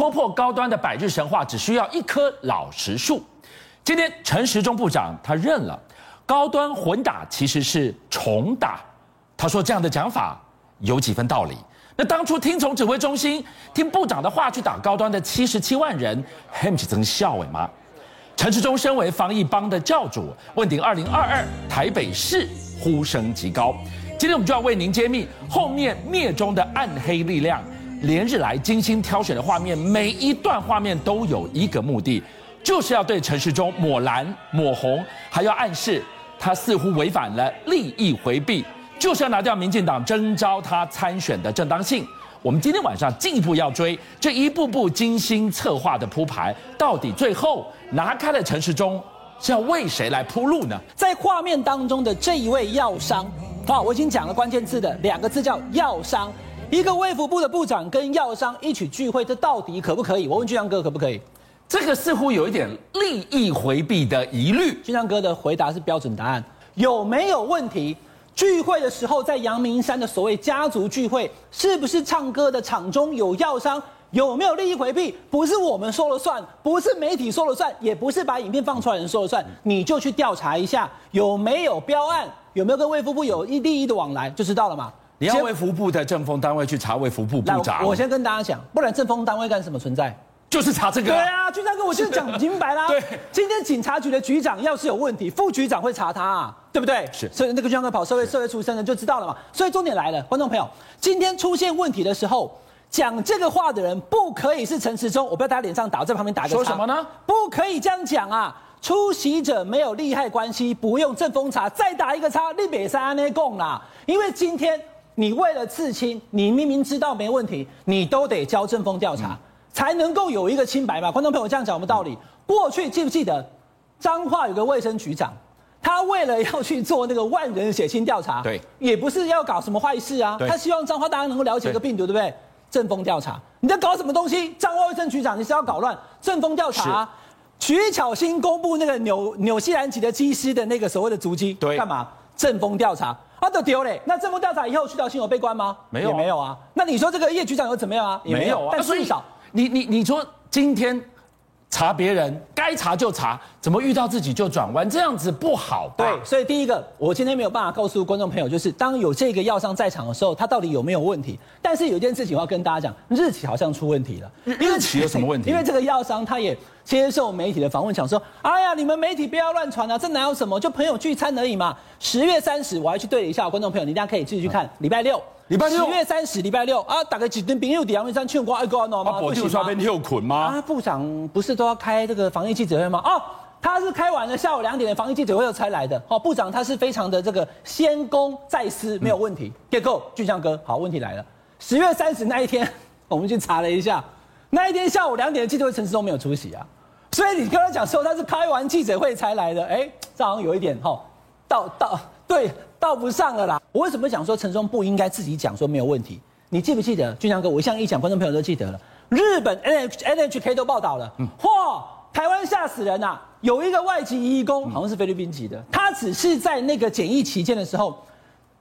戳破高端的百日神话，只需要一棵老实树。今天陈时中部长他认了，高端混打其实是重打。他说这样的讲法有几分道理。那当初听从指挥中心、听部长的话去打高端的七十七万人，还不是真笑诶吗？陈时中身为防疫帮的教主，问鼎二零二二台北市，呼声极高。今天我们就要为您揭秘后面灭中的暗黑力量。连日来精心挑选的画面，每一段画面都有一个目的，就是要对陈时中抹蓝抹红，还要暗示他似乎违反了利益回避，就是要拿掉民进党征召他参选的正当性。我们今天晚上进一步要追这一步步精心策划的铺排，到底最后拿开了陈时中是要为谁来铺路呢？在画面当中的这一位药商，好，我已经讲了关键字的两个字叫药商，一个卫福部的部长跟药商一起聚会，这到底可不可以？我问俊相哥可不可以？这个似乎有一点利益回避的疑虑。俊相哥的回答是标准答案，有没有问题？聚会的时候，在阳明山的所谓家族聚会，是不是唱歌的场中有药商？有没有利益回避？不是我们说了算，不是媒体说了算，也不是把影片放出来的人说了算。你就去调查一下，有没有标案，有没有跟卫福部有一利益的往来，就知道了嘛。你要卫福部的政风单位去查卫福部部长。我先跟大家讲，不然政风单位干什么存在？就是查这个。对啊，局长哥，我就讲明白啦。对，今天警察局的局长要是有问题，副局长会查他啊，对不对？是。所以那个局长哥跑社会社会出身的就知道了嘛。所以重点来了，观众朋友，今天出现问题的时候，讲这个话的人不可以是陈时中，我不要在他脸上打，在旁边打个叉。说什么呢？不可以这样讲啊！出席者没有利害关系，不用正风查，再打一个叉，你别三那共啦。因为今天你为了刺青，你明明知道没问题，你都得交政风调查。嗯才能够有一个清白嘛？观众朋友这样讲有没有道理？过去记不记得彰化有个卫生局长，他为了要去做那个万人血清调查，对，也不是要搞什么坏事啊，他希望彰化大家能够了解这个病毒，对，对不对？政风调查，你在搞什么东西？彰化卫生局长你是要搞乱政风调查？徐巧芯公布那个纽纽西兰籍的机师的那个所谓的足迹，对，干嘛？政风调查，啊都丢嘞。那政府调查以后，徐小新有被关吗？没有，也没有啊。那你说这个叶局长有怎么样啊？也没有啊。但至少。你你你说今天查别人该查就查，怎么遇到自己就转弯？这样子不好吧？对，所以第一个，我今天没有办法告诉观众朋友，就是当有这个药商在场的时候，他到底有没有问题？但是有一件事情我要跟大家讲，日期好像出问题了。日期有什么问题？因为这个药商他也接受媒体的访问，讲说：“哎呀，你们媒体不要乱传啊，这哪有什么？就朋友聚餐而已嘛。”十月三十，我还去对了一下，观众朋友，你大家可以自己去看，礼拜六。礼拜六，十月三十，礼拜六啊，大概几顿朋友在阳明山唱歌爱歌喏吗？不行吗？跳捆吗？啊，部长不是都要开这个防疫记者会吗？哦，他是开完了下午两点的防疫记者会才来的。哦，部长他是非常的这个先公再私，没有问题。结构，俊相哥，好，问题来了。十月三十那一天，我们去查了一下，那一天下午两点的记者会，陈时中没有出席啊。所以你刚才讲说他是开完记者会才来的，哎，这好像有一点哈，到到对。倒不上了啦！我为什么讲说陈松不应该自己讲说没有问题？你记不记得俊强哥？我一向一讲，观众朋友都记得了。日本 N H N H K 都报道了，嚯，台湾吓死人呐、啊！有一个外籍义工，好像是菲律宾籍的，他只是在那个检疫期间的时候，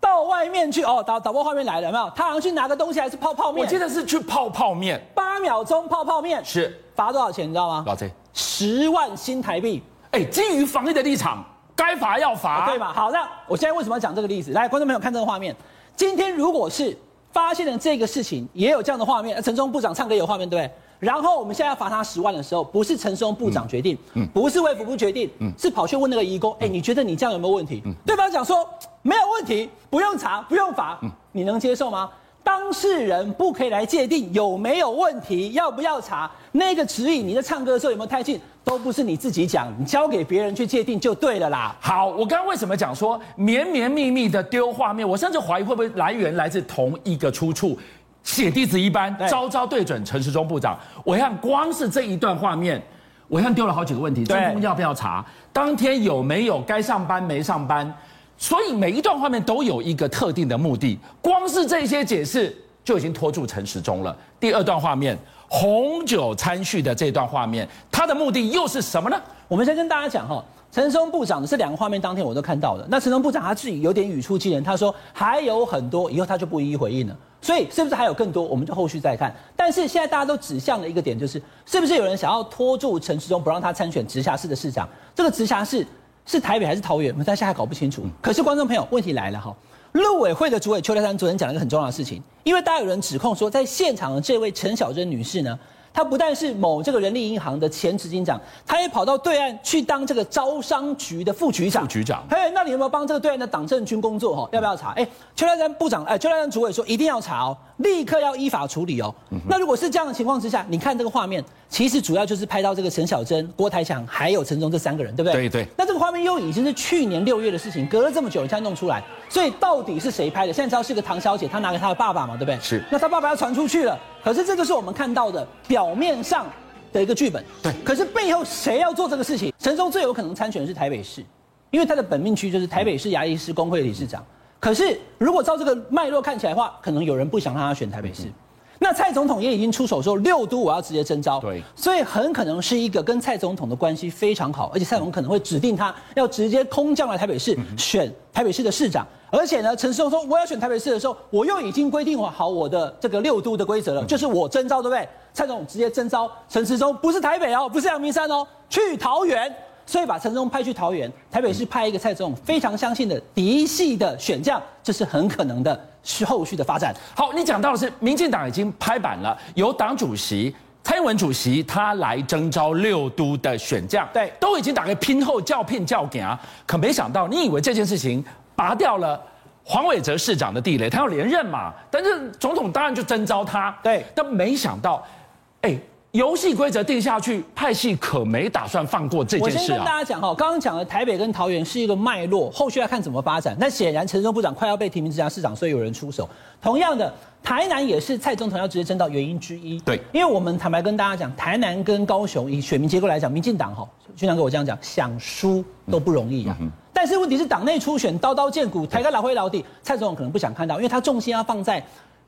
到外面去哦，导导播画面来了，有没有？他好像去拿个东西，还是泡泡面？我记得是去泡泡面，八秒钟泡泡面，是罚多少钱？你知道吗？老贼，十万新台币。哎，基于防疫的立场。该罚要罚，对吧？好，那我现在为什么要讲这个例子？来，观众朋友看这个画面。今天如果是发现了这个事情，也有这样的画面，陈松部长唱歌有画面，对不对？然后我们现在要罚他十万的时候，不是陈松部长决定，嗯，不是卫福部决定，嗯，是跑去问那个义工，哎，你觉得你这样有没有问题？嗯，对方讲说没有问题，不用查，不用罚，嗯，你能接受吗？当事人不可以来界定有没有问题，要不要查那个指引？你在唱歌的时候有没有太近？都不是你自己讲，你交给别人去界定就对了啦。好，我刚刚为什么讲说绵绵密密的丢画面？我甚至怀疑会不会来源来自同一个出处，写地址一般，招招对准陈时中部长。我看光是这一段画面，我看丢了好几个问题：政风要不要查？当天有没有该上班没上班？所以每一段画面都有一个特定的目的，光是这些解释就已经拖住陈时中了。第二段画面，红酒餐叙的这段画面，它的目的又是什么呢？我们先跟大家讲哈，陈松部长的这两个画面，当天我都看到了。那陈松部长他自己有点语出惊人，他说还有很多，以后他就不一一回应了。所以是不是还有更多，我们就后续再看。但是现在大家都指向了一个点，就是是不是有人想要拖住陈时中，不让他参选直辖市的市长？这个直辖市是台北还是桃园？我们现在还搞不清楚。可是观众朋友，问题来了哈，陆委会的主委邱泰山昨天讲了一个很重要的事情，因为大家有人指控说，在现场的这位陈小珍女士呢。她不但是某这个人力银行的前执行长，她也跑到对岸去当这个招商局的副局长。副局长，嘿，那你有没有帮这个对岸的党政军工作？哈，要不要查？哎，邱泰山部长，哎，邱泰山主委说一定要查哦，立刻要依法处理哦。嗯、那如果是这样的情况之下，你看这个画面，其实主要就是拍到这个陈小珍、郭台强还有陈时中这三个人，对不对？对对。那这个画面又已经是去年六月的事情，隔了这么久，你才弄出来，所以到底是谁拍的？现在知道是个唐小姐，她拿给她的爸爸嘛，对不对？是。那她爸爸要传出去了，可是这就是我们看到的表面上。的一个剧本，对。可是背后谁要做这个事情？陈时中最有可能参选的是台北市，因为他的本命区就是台北市牙医师工会理事长。可是如果照这个脉络看起来的话，可能有人不想让他选台北市。那蔡总统也已经出手说六都我要直接征召，对。所以很可能是一个跟蔡总统的关系非常好，而且蔡总统可能会指定他要直接空降来台北市选台北市的市长。而且呢，陈时中说我要选台北市的时候，我又已经规定好我的这个六都的规则了，就是我征召，对不对？蔡总统直接征召陈时中，不是台北哦，不是阳明山哦，去桃园，所以把陈时中派去桃园，台北市派一个蔡总统非常相信的嫡系的选将，这是很可能的是后续的发展。好，你讲到的是民进党已经拍板了，由党主席蔡英文主席他来征召六都的选将，对，都已经打开拼后叫聘叫给啊，可没想到，你以为这件事情？拔掉了黄伟哲市长的地雷，他要连任嘛？但是总统当然就征召他，对。但没想到，哎，游戏规则定下去，派系可没打算放过这件事啊。我先跟大家讲哈，刚刚讲的台北跟桃园是一个脉络，后续要看怎么发展。那显然陈忠部长快要被提名直辖市长，所以有人出手。同样的，台南也是蔡总统要直接争到原因之一。对，因为我们坦白跟大家讲，台南跟高雄以选民结构来讲，民进党哈，俊相哥我这样讲，想输都不容易啊。嗯嗯但是问题是党内初选刀刀见骨，台个老灰老底，蔡总统可能不想看到，因为他重心要放在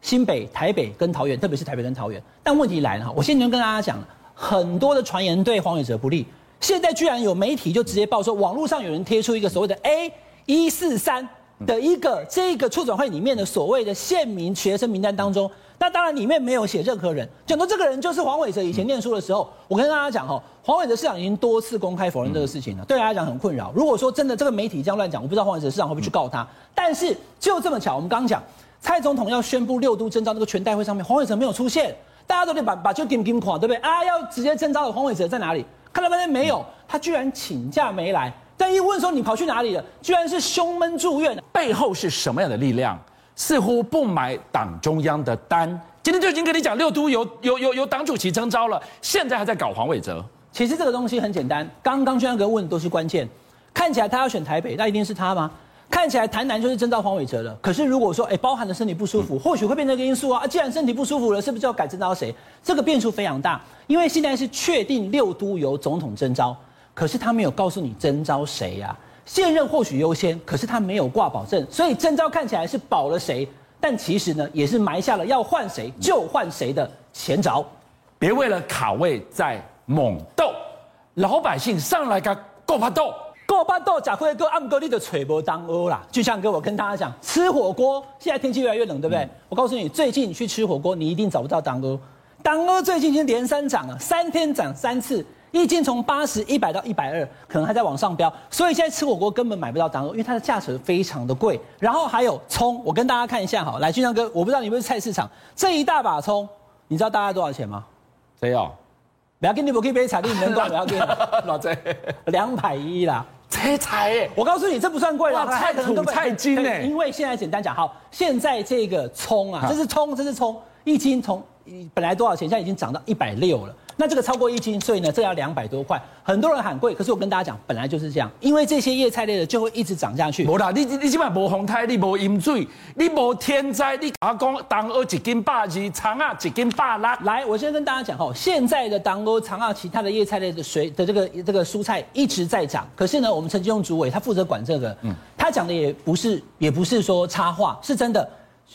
新北、台北跟桃园，特别是台北跟桃园。但问题来了哈，我先前跟大家讲了，很多的传言对黄伟哲不利，现在居然有媒体就直接报说，网络上有人贴出一个所谓的 A 一四三的一个这个促转会里面的所谓的县民学生名单当中。那当然，里面没有写任何人，讲到这个人就是黄伟哲。以前念书的时候，我跟大家讲哈，黄伟哲市长已经多次公开否认这个事情了，对大家讲很困扰。如果说真的这个媒体这样乱讲，我不知道黄伟哲市长会不会去告他。但是就这么巧，我们刚刚讲蔡总统要宣布六都征召那个全代会上面，黄伟哲没有出现，大家都得把把就点点垮，对不对？啊，要直接征召的黄伟哲在哪里？看了半天没有，他居然请假没来。但一问说你跑去哪里了？居然是胸闷住院，背后是什么样的力量？似乎不买党中央的单，今天就已经跟你讲六都由由由由党主席征召了，现在还在搞黄伟哲。其实这个东西很简单，刚刚俊相哥问的都是关键。看起来他要选台北，那一定是他吗？看起来台南就是征召黄伟哲了。可是如果说，哎，包含了身体不舒服，嗯、或许会变成一个因素啊。既然身体不舒服了，是不是就要改征召谁？这个变数非常大，因为现在是确定六都由总统征召，可是他没有告诉你征召谁呀、啊。现任或许优先，可是他没有挂保证，所以征召看起来是保了谁，但其实呢，也是埋下了要换谁就换谁的前兆。别为了卡位在猛斗，老百姓上来个够怕斗，够巴斗，贾辉哥暗哥你的吹波当欧啦。就像哥，我跟大家讲，吃火锅现在天气越来越冷，对不对？嗯、我告诉你，最近你去吃火锅，你一定找不到当欧。当欧最近已经连三涨了，三天涨三次。一斤从八十一百到一百二，可能还在往上飙，所以现在吃火锅根本买不到当欧，因为它的价钱非常的贵。然后还有葱，我跟大家看一下哈，来，俊相哥，我不知道你们是菜市场，这一大把葱，你知道大概多少钱吗？谁要？不要给你，我可以杯彩礼，你能够不要给你？老贼，两百一啦，这才，我告诉你，这不算贵了，菜土菜金哎，因为现在简单讲，好，现在这个葱啊，这是葱，这是葱，一斤从本来多少钱，现在已经涨到一百六了。那这个超过一斤，所以呢，这要两百多块。很多人喊贵，可是我跟大家讲，本来就是这样，因为这些叶菜类的就会一直涨下去。无啦，你你你起码无风台，你无淹水，你无天灾，你阿公当鹅一斤百二，长啊一斤百六。来，我先跟大家讲哦，现在的当鹅、长啊，其他的叶菜类的水的这个这个蔬菜一直在涨。可是呢，我们陈吉仲主委他负责管这个，嗯，他讲的也不是也不是说插话，是真的。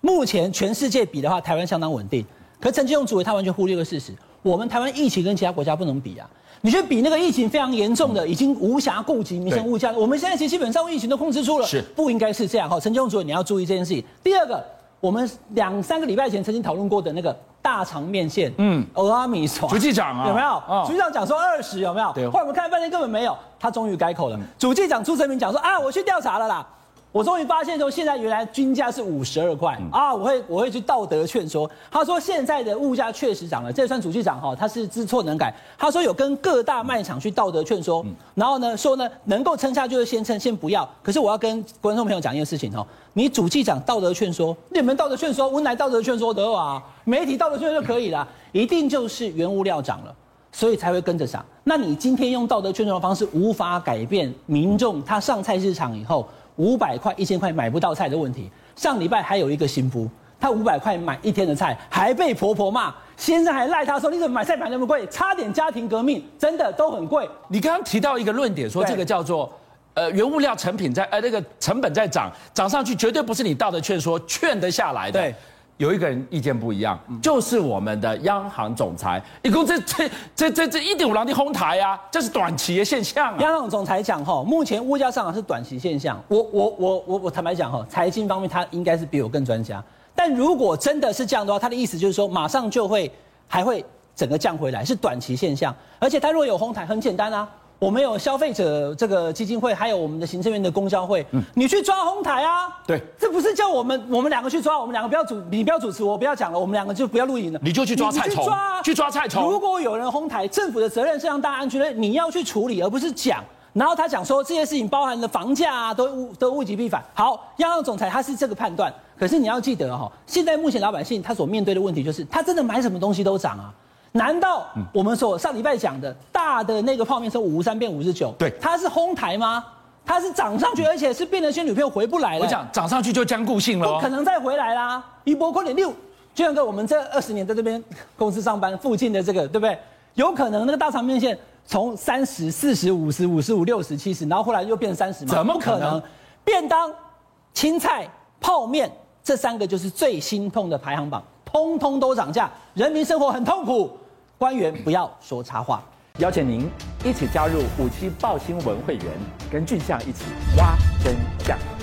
目前全世界比的话，台湾相当稳定。可陈吉仲主委他完全忽略了事实。我们台湾疫情跟其他国家不能比啊。你去比那个疫情非常严重的，已经无暇顾及民生物价。我们现在其实基本上疫情都控制住了，是不应该是这样哈。陈建主任，你要注意这件事情。第二个，我们两三个礼拜前曾经讨论过的那个大肠面线，嗯，欧阿米索，主计长啊，有没有？主计长讲说二十有没有？对。后来我们看了半天根本没有，他终于改口了。主计长出声明讲说啊，我去调查了啦。我终于发现说，现在原来均价是五十二块啊！我会我会去道德劝说。他说现在的物价确实涨了，这算主计长哈，他是知错能改。他说有跟各大卖场去道德劝说，然后呢说呢能够撑下就是先撑，先不要。可是我要跟观众朋友讲一件事情哦，你主计长道德劝说，你们道德劝说，我来道德劝说得啊，媒体道德劝说就可以了，一定就是原物料涨了，所以才会跟着涨。那你今天用道德劝说的方式，无法改变民众他上菜市场以后。五百块、一千块买不到菜的问题。上礼拜还有一个新妇，她五百块买一天的菜，还被婆婆骂，先生还赖她说：“你怎么买菜买那么贵？差点家庭革命，真的都很贵。”你刚刚提到一个论点，说这个叫做呃原物料成品在呃那个成本在涨，涨上去绝对不是你道德劝说劝得下来的。对。有一个人意见不一样，就是我们的央行总裁，一共这这这这这一点五郎的哄抬啊，这是短期的现象啊。央行总裁讲哈，目前物价上涨是短期现象。我我我我我坦白讲哈，财经方面他应该是比我更专家。但如果真的是这样的话，他的意思就是说，马上就会还会整个降回来，是短期现象。而且他如果有哄抬，很简单啊。我们有消费者这个基金会，还有我们的行政院的公消会，嗯，你去抓哄抬啊？对，这不是叫我们我们两个去抓，我们两个不要主，你不要主持，我不要讲了，我们两个就不要录影了，你就去抓菜虫，去抓，去抓菜虫。如果有人哄抬，政府的责任是让大家安全的，你要去处理，而不是讲。然后他讲说这些事情包含了房价啊，都物都物极必反。好，央行总裁他是这个判断，可是你要记得哈，现在目前老百姓他所面对的问题就是，他真的买什么东西都涨啊。难道我们所上礼拜讲的大的那个泡面从五十三变五十九，对，它是哄抬吗？它是涨上去，而且是变成仙女票回不来了。我讲涨上去就僵固性了，不可能再回来啦。一波快点六，就像跟我们这二十年在这边公司上班附近的这个，对不对？有可能那个大肠面线从三十、四十、五十、五十五、六十、七十，然后后来又变成三十吗？怎么可能？便当、青菜、泡面这三个就是最心痛的排行榜。通通都涨价，人民生活很痛苦。官员不要说插话。邀请您一起加入五七报新闻会员，跟俊相一起挖真相。